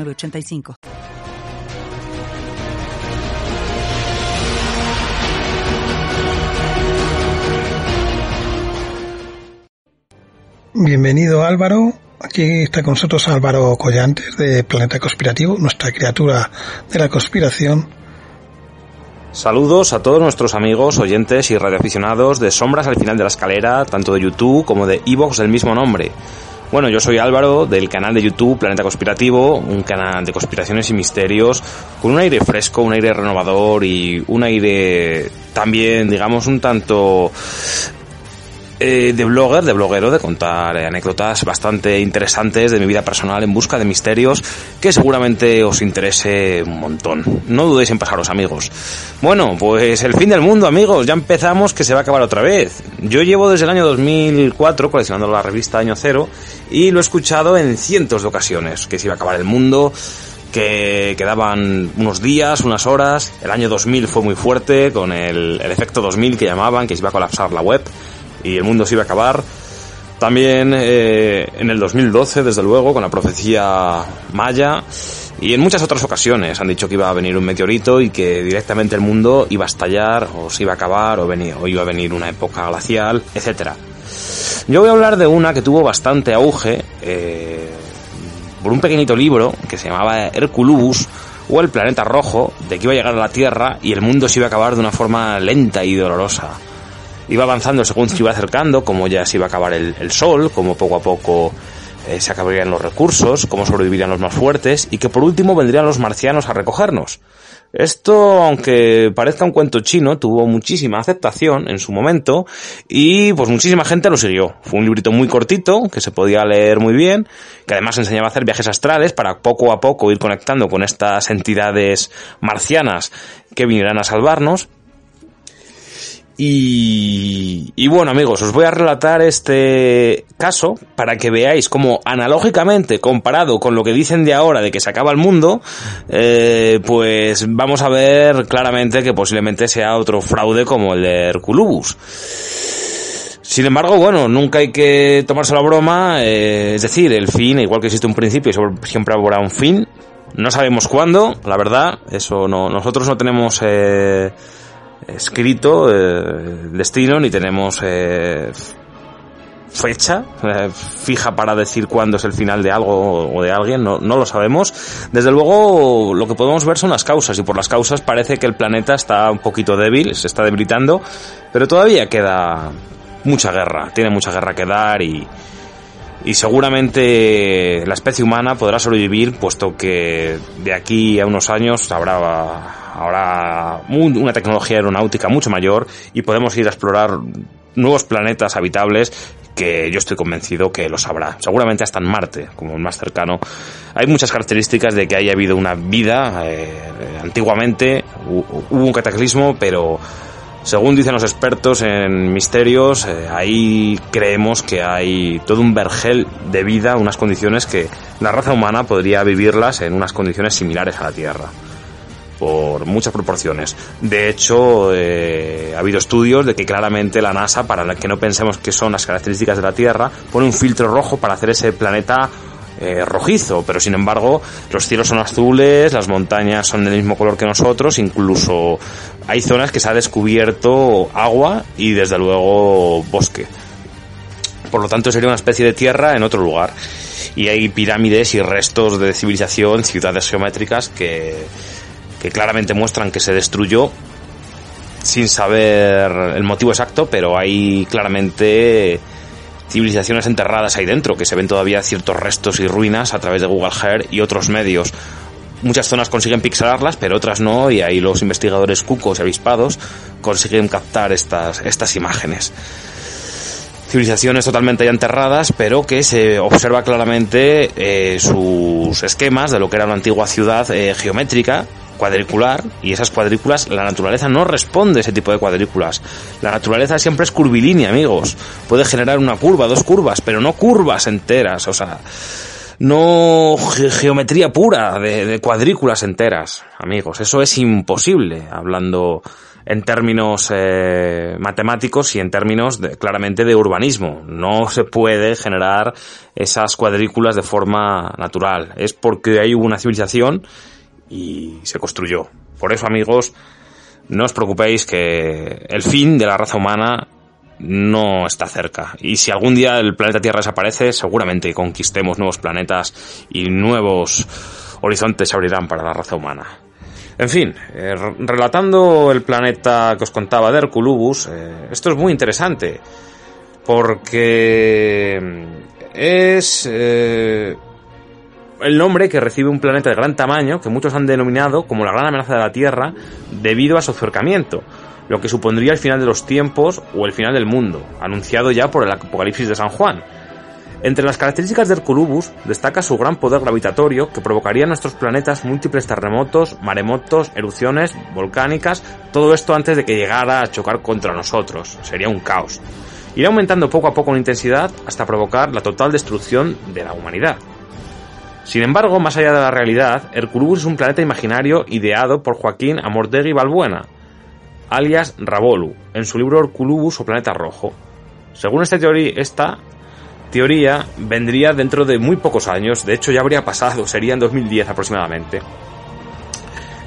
85 Bienvenido Álvaro. Aquí está con nosotros Álvaro Collantes de Planeta Conspirativo, nuestra criatura de la conspiración. Saludos a todos nuestros amigos, oyentes y radioaficionados de Sombras al final de la escalera, tanto de YouTube como de Evox del mismo nombre. Bueno, yo soy Álvaro del canal de YouTube Planeta Conspirativo, un canal de conspiraciones y misterios con un aire fresco, un aire renovador y un aire también, digamos, un tanto eh, de blogger, de bloguero, de contar anécdotas bastante interesantes de mi vida personal en busca de misterios que seguramente os interese un montón. No dudéis en pasaros, amigos. Bueno, pues el fin del mundo, amigos. Ya empezamos que se va a acabar otra vez. Yo llevo desde el año 2004 coleccionando la revista Año Cero y lo he escuchado en cientos de ocasiones, que se iba a acabar el mundo, que quedaban unos días, unas horas. El año 2000 fue muy fuerte con el, el efecto 2000 que llamaban, que se iba a colapsar la web y el mundo se iba a acabar. También eh, en el 2012, desde luego, con la profecía maya. Y en muchas otras ocasiones han dicho que iba a venir un meteorito y que directamente el mundo iba a estallar, o se iba a acabar, o, venir, o iba a venir una época glacial, etcétera. Yo voy a hablar de una que tuvo bastante auge eh, por un pequeñito libro que se llamaba Herculubus o el planeta rojo, de que iba a llegar a la Tierra y el mundo se iba a acabar de una forma lenta y dolorosa iba avanzando según se iba acercando, como ya se iba a acabar el, sol, como poco a poco eh, se acabarían los recursos, cómo sobrevivirían los más fuertes y que por último vendrían los marcianos a recogernos. Esto, aunque parezca un cuento chino, tuvo muchísima aceptación en su momento y pues muchísima gente lo siguió. Fue un librito muy cortito que se podía leer muy bien, que además enseñaba a hacer viajes astrales para poco a poco ir conectando con estas entidades marcianas que vinieran a salvarnos y, bueno amigos, os voy a relatar este caso para que veáis cómo analógicamente comparado con lo que dicen de ahora de que se acaba el mundo, eh, pues vamos a ver claramente que posiblemente sea otro fraude como el de Herculubus. Sin embargo, bueno, nunca hay que tomarse la broma, eh, es decir, el fin, igual que existe un principio, siempre habrá un fin. No sabemos cuándo, la verdad, eso no, nosotros no tenemos... Eh, escrito eh, destino ni tenemos eh, fecha eh, fija para decir cuándo es el final de algo o de alguien, no, no lo sabemos. Desde luego lo que podemos ver son las causas y por las causas parece que el planeta está un poquito débil, se está debilitando, pero todavía queda mucha guerra, tiene mucha guerra que dar y, y seguramente la especie humana podrá sobrevivir puesto que de aquí a unos años habrá ahora una tecnología aeronáutica mucho mayor y podemos ir a explorar nuevos planetas habitables que yo estoy convencido que los habrá. Seguramente hasta en Marte, como el más cercano. Hay muchas características de que haya habido una vida. Eh, antiguamente hubo un cataclismo, pero según dicen los expertos en misterios, eh, ahí creemos que hay todo un vergel de vida, unas condiciones que la raza humana podría vivirlas en unas condiciones similares a la Tierra por muchas proporciones. De hecho, eh, ha habido estudios de que claramente la NASA, para que no pensemos que son las características de la Tierra, pone un filtro rojo para hacer ese planeta eh, rojizo, pero sin embargo los cielos son azules, las montañas son del mismo color que nosotros, incluso hay zonas que se ha descubierto agua y desde luego bosque. Por lo tanto sería una especie de tierra en otro lugar. Y hay pirámides y restos de civilización, ciudades geométricas que, que claramente muestran que se destruyó sin saber el motivo exacto, pero hay claramente civilizaciones enterradas ahí dentro, que se ven todavía ciertos restos y ruinas a través de Google Earth y otros medios. Muchas zonas consiguen pixelarlas, pero otras no, y ahí los investigadores cucos y avispados consiguen captar estas, estas imágenes. civilizaciones totalmente ya enterradas, pero que se observa claramente eh, sus esquemas de lo que era una antigua ciudad eh, geométrica, cuadricular, y esas cuadrículas, la naturaleza no responde a ese tipo de cuadrículas. La naturaleza siempre es curvilínea, amigos. Puede generar una curva, dos curvas, pero no curvas enteras, o sea, no geometría pura de, de cuadrículas enteras, amigos. Eso es imposible, hablando en términos eh, matemáticos y en términos de, claramente de urbanismo. No se puede generar esas cuadrículas de forma natural. Es porque hay una civilización y se construyó. Por eso, amigos, no os preocupéis que el fin de la raza humana no está cerca. Y si algún día el planeta Tierra desaparece, seguramente conquistemos nuevos planetas y nuevos horizontes se abrirán para la raza humana. En fin, eh, relatando el planeta que os contaba de Herculubus, eh, esto es muy interesante, porque es eh, el nombre que recibe un planeta de gran tamaño que muchos han denominado como la gran amenaza de la Tierra debido a su acercamiento, lo que supondría el final de los tiempos o el final del mundo, anunciado ya por el Apocalipsis de San Juan. Entre las características de Herculubus destaca su gran poder gravitatorio que provocaría en nuestros planetas múltiples terremotos, maremotos, erupciones volcánicas, todo esto antes de que llegara a chocar contra nosotros. Sería un caos. Irá aumentando poco a poco en intensidad hasta provocar la total destrucción de la humanidad. Sin embargo, más allá de la realidad, Herculubus es un planeta imaginario ideado por Joaquín Amortegui Balbuena, alias Rabolu, en su libro Herculubus o Planeta Rojo. Según esta teoría, esta teoría vendría dentro de muy pocos años, de hecho ya habría pasado, sería en 2010 aproximadamente.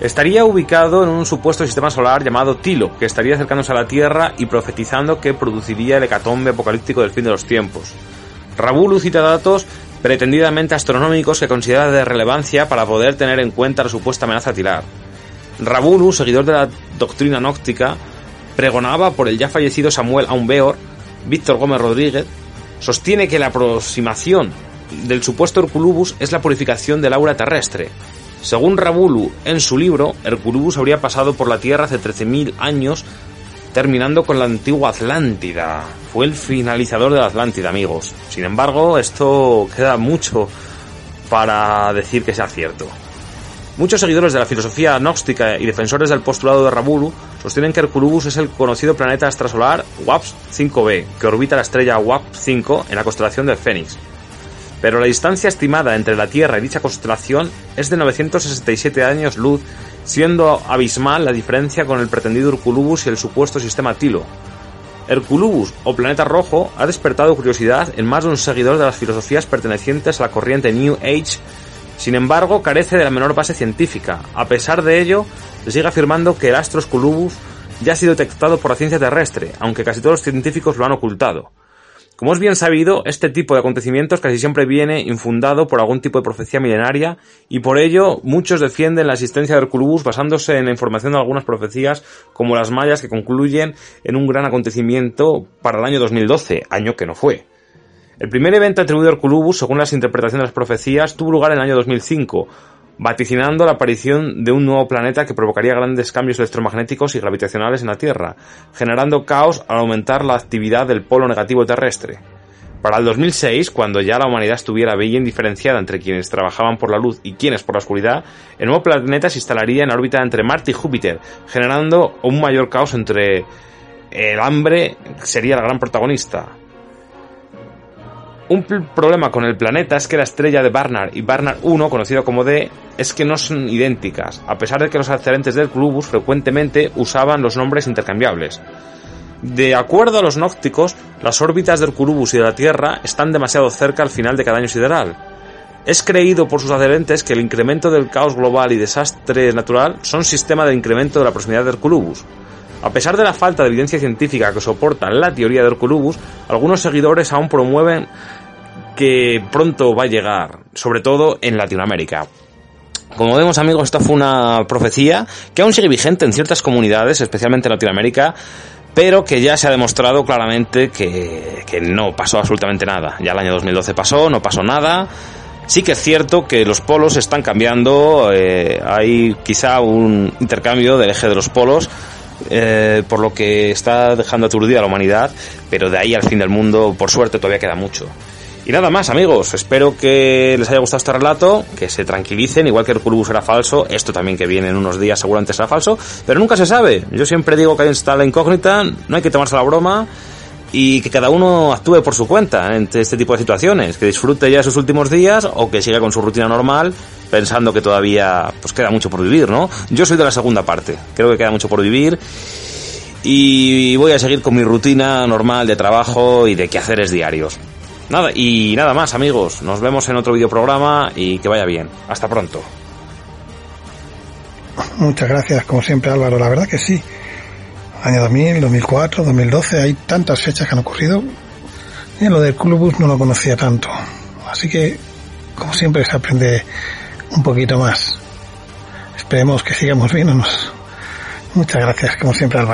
Estaría ubicado en un supuesto sistema solar llamado Tilo, que estaría acercándose a la Tierra y profetizando que produciría el hecatombe apocalíptico del fin de los tiempos. Rabulu cita datos pretendidamente astronómicos que considera de relevancia para poder tener en cuenta la supuesta amenaza tilar. Rabulu, seguidor de la doctrina nóctica, pregonaba por el ya fallecido Samuel Aumbeor, Víctor Gómez Rodríguez, sostiene que la aproximación del supuesto Herculubus es la purificación del aura terrestre. Según Rabulu, en su libro, Herculubus habría pasado por la Tierra hace 13.000 años, terminando con la antigua Atlántida. Fue el finalizador de la Atlántida, amigos. Sin embargo, esto queda mucho para decir que sea cierto. Muchos seguidores de la filosofía gnóstica y defensores del postulado de Rabulu sostienen que Herculubus es el conocido planeta extrasolar WAPS 5b, que orbita la estrella WAPS 5 en la constelación del Fénix. Pero la distancia estimada entre la Tierra y dicha constelación es de 967 años luz, siendo abismal la diferencia con el pretendido Herculubus y el supuesto sistema Tilo. Herculubus o planeta rojo ha despertado curiosidad en más de un seguidor de las filosofías pertenecientes a la corriente New Age sin embargo, carece de la menor base científica. A pesar de ello, se sigue afirmando que el astro Sculubus ya ha sido detectado por la ciencia terrestre, aunque casi todos los científicos lo han ocultado. Como es bien sabido, este tipo de acontecimientos casi siempre viene infundado por algún tipo de profecía milenaria y por ello muchos defienden la existencia de Herculubus basándose en la información de algunas profecías como las mayas que concluyen en un gran acontecimiento para el año 2012, año que no fue. El primer evento atribuido a Herculubus, según las interpretaciones de las profecías, tuvo lugar en el año 2005, vaticinando la aparición de un nuevo planeta que provocaría grandes cambios electromagnéticos y gravitacionales en la Tierra, generando caos al aumentar la actividad del polo negativo terrestre. Para el 2006, cuando ya la humanidad estuviera bien diferenciada entre quienes trabajaban por la luz y quienes por la oscuridad, el nuevo planeta se instalaría en órbita entre Marte y Júpiter, generando un mayor caos entre el hambre, sería la gran protagonista, un problema con el planeta es que la estrella de Barnard y Barnard 1, conocido como D, es que no son idénticas, a pesar de que los accedentes del Clubus frecuentemente usaban los nombres intercambiables. De acuerdo a los gnósticos, las órbitas del Curubus y de la Tierra están demasiado cerca al final de cada año sideral. Es creído por sus adherentes que el incremento del caos global y desastre natural son sistema de incremento de la proximidad del Curubus. A pesar de la falta de evidencia científica que soporta la teoría de Herculubus, algunos seguidores aún promueven que pronto va a llegar, sobre todo en Latinoamérica. Como vemos amigos, esta fue una profecía que aún sigue vigente en ciertas comunidades, especialmente en Latinoamérica, pero que ya se ha demostrado claramente que, no pasó absolutamente nada. Ya el año 2012 pasó, no pasó nada. Sí que es cierto que los polos están cambiando, eh, hay quizá un intercambio del eje de los polos, eh, por lo que está dejando aturdida a la humanidad, pero de ahí al fin del mundo, por suerte, todavía queda mucho. Y nada más, amigos. Espero que les haya gustado este relato, que se tranquilicen, igual que el Curubus era falso, esto también que viene en unos días seguramente será falso, pero nunca se sabe. Yo siempre digo que está la incógnita, no hay que tomarse la broma y que cada uno actúe por su cuenta en este tipo de situaciones, que disfrute ya sus últimos días o que siga con su rutina normal pensando que todavía pues queda mucho por vivir, ¿no? Yo soy de la segunda parte, creo que queda mucho por vivir y voy a seguir con mi rutina normal de trabajo y de quehaceres diarios. Nada, y nada más amigos, nos vemos en otro videoprograma y que vaya bien. Hasta pronto. Muchas gracias, como siempre Álvaro, la verdad que sí. Año 2000, 2004, 2012, hay tantas fechas que han ocurrido. Y lo del Clubus no lo conocía tanto. Así que, como siempre, se aprende un poquito más. Esperemos que sigamos viéndonos. Muchas gracias, como siempre, Álvaro.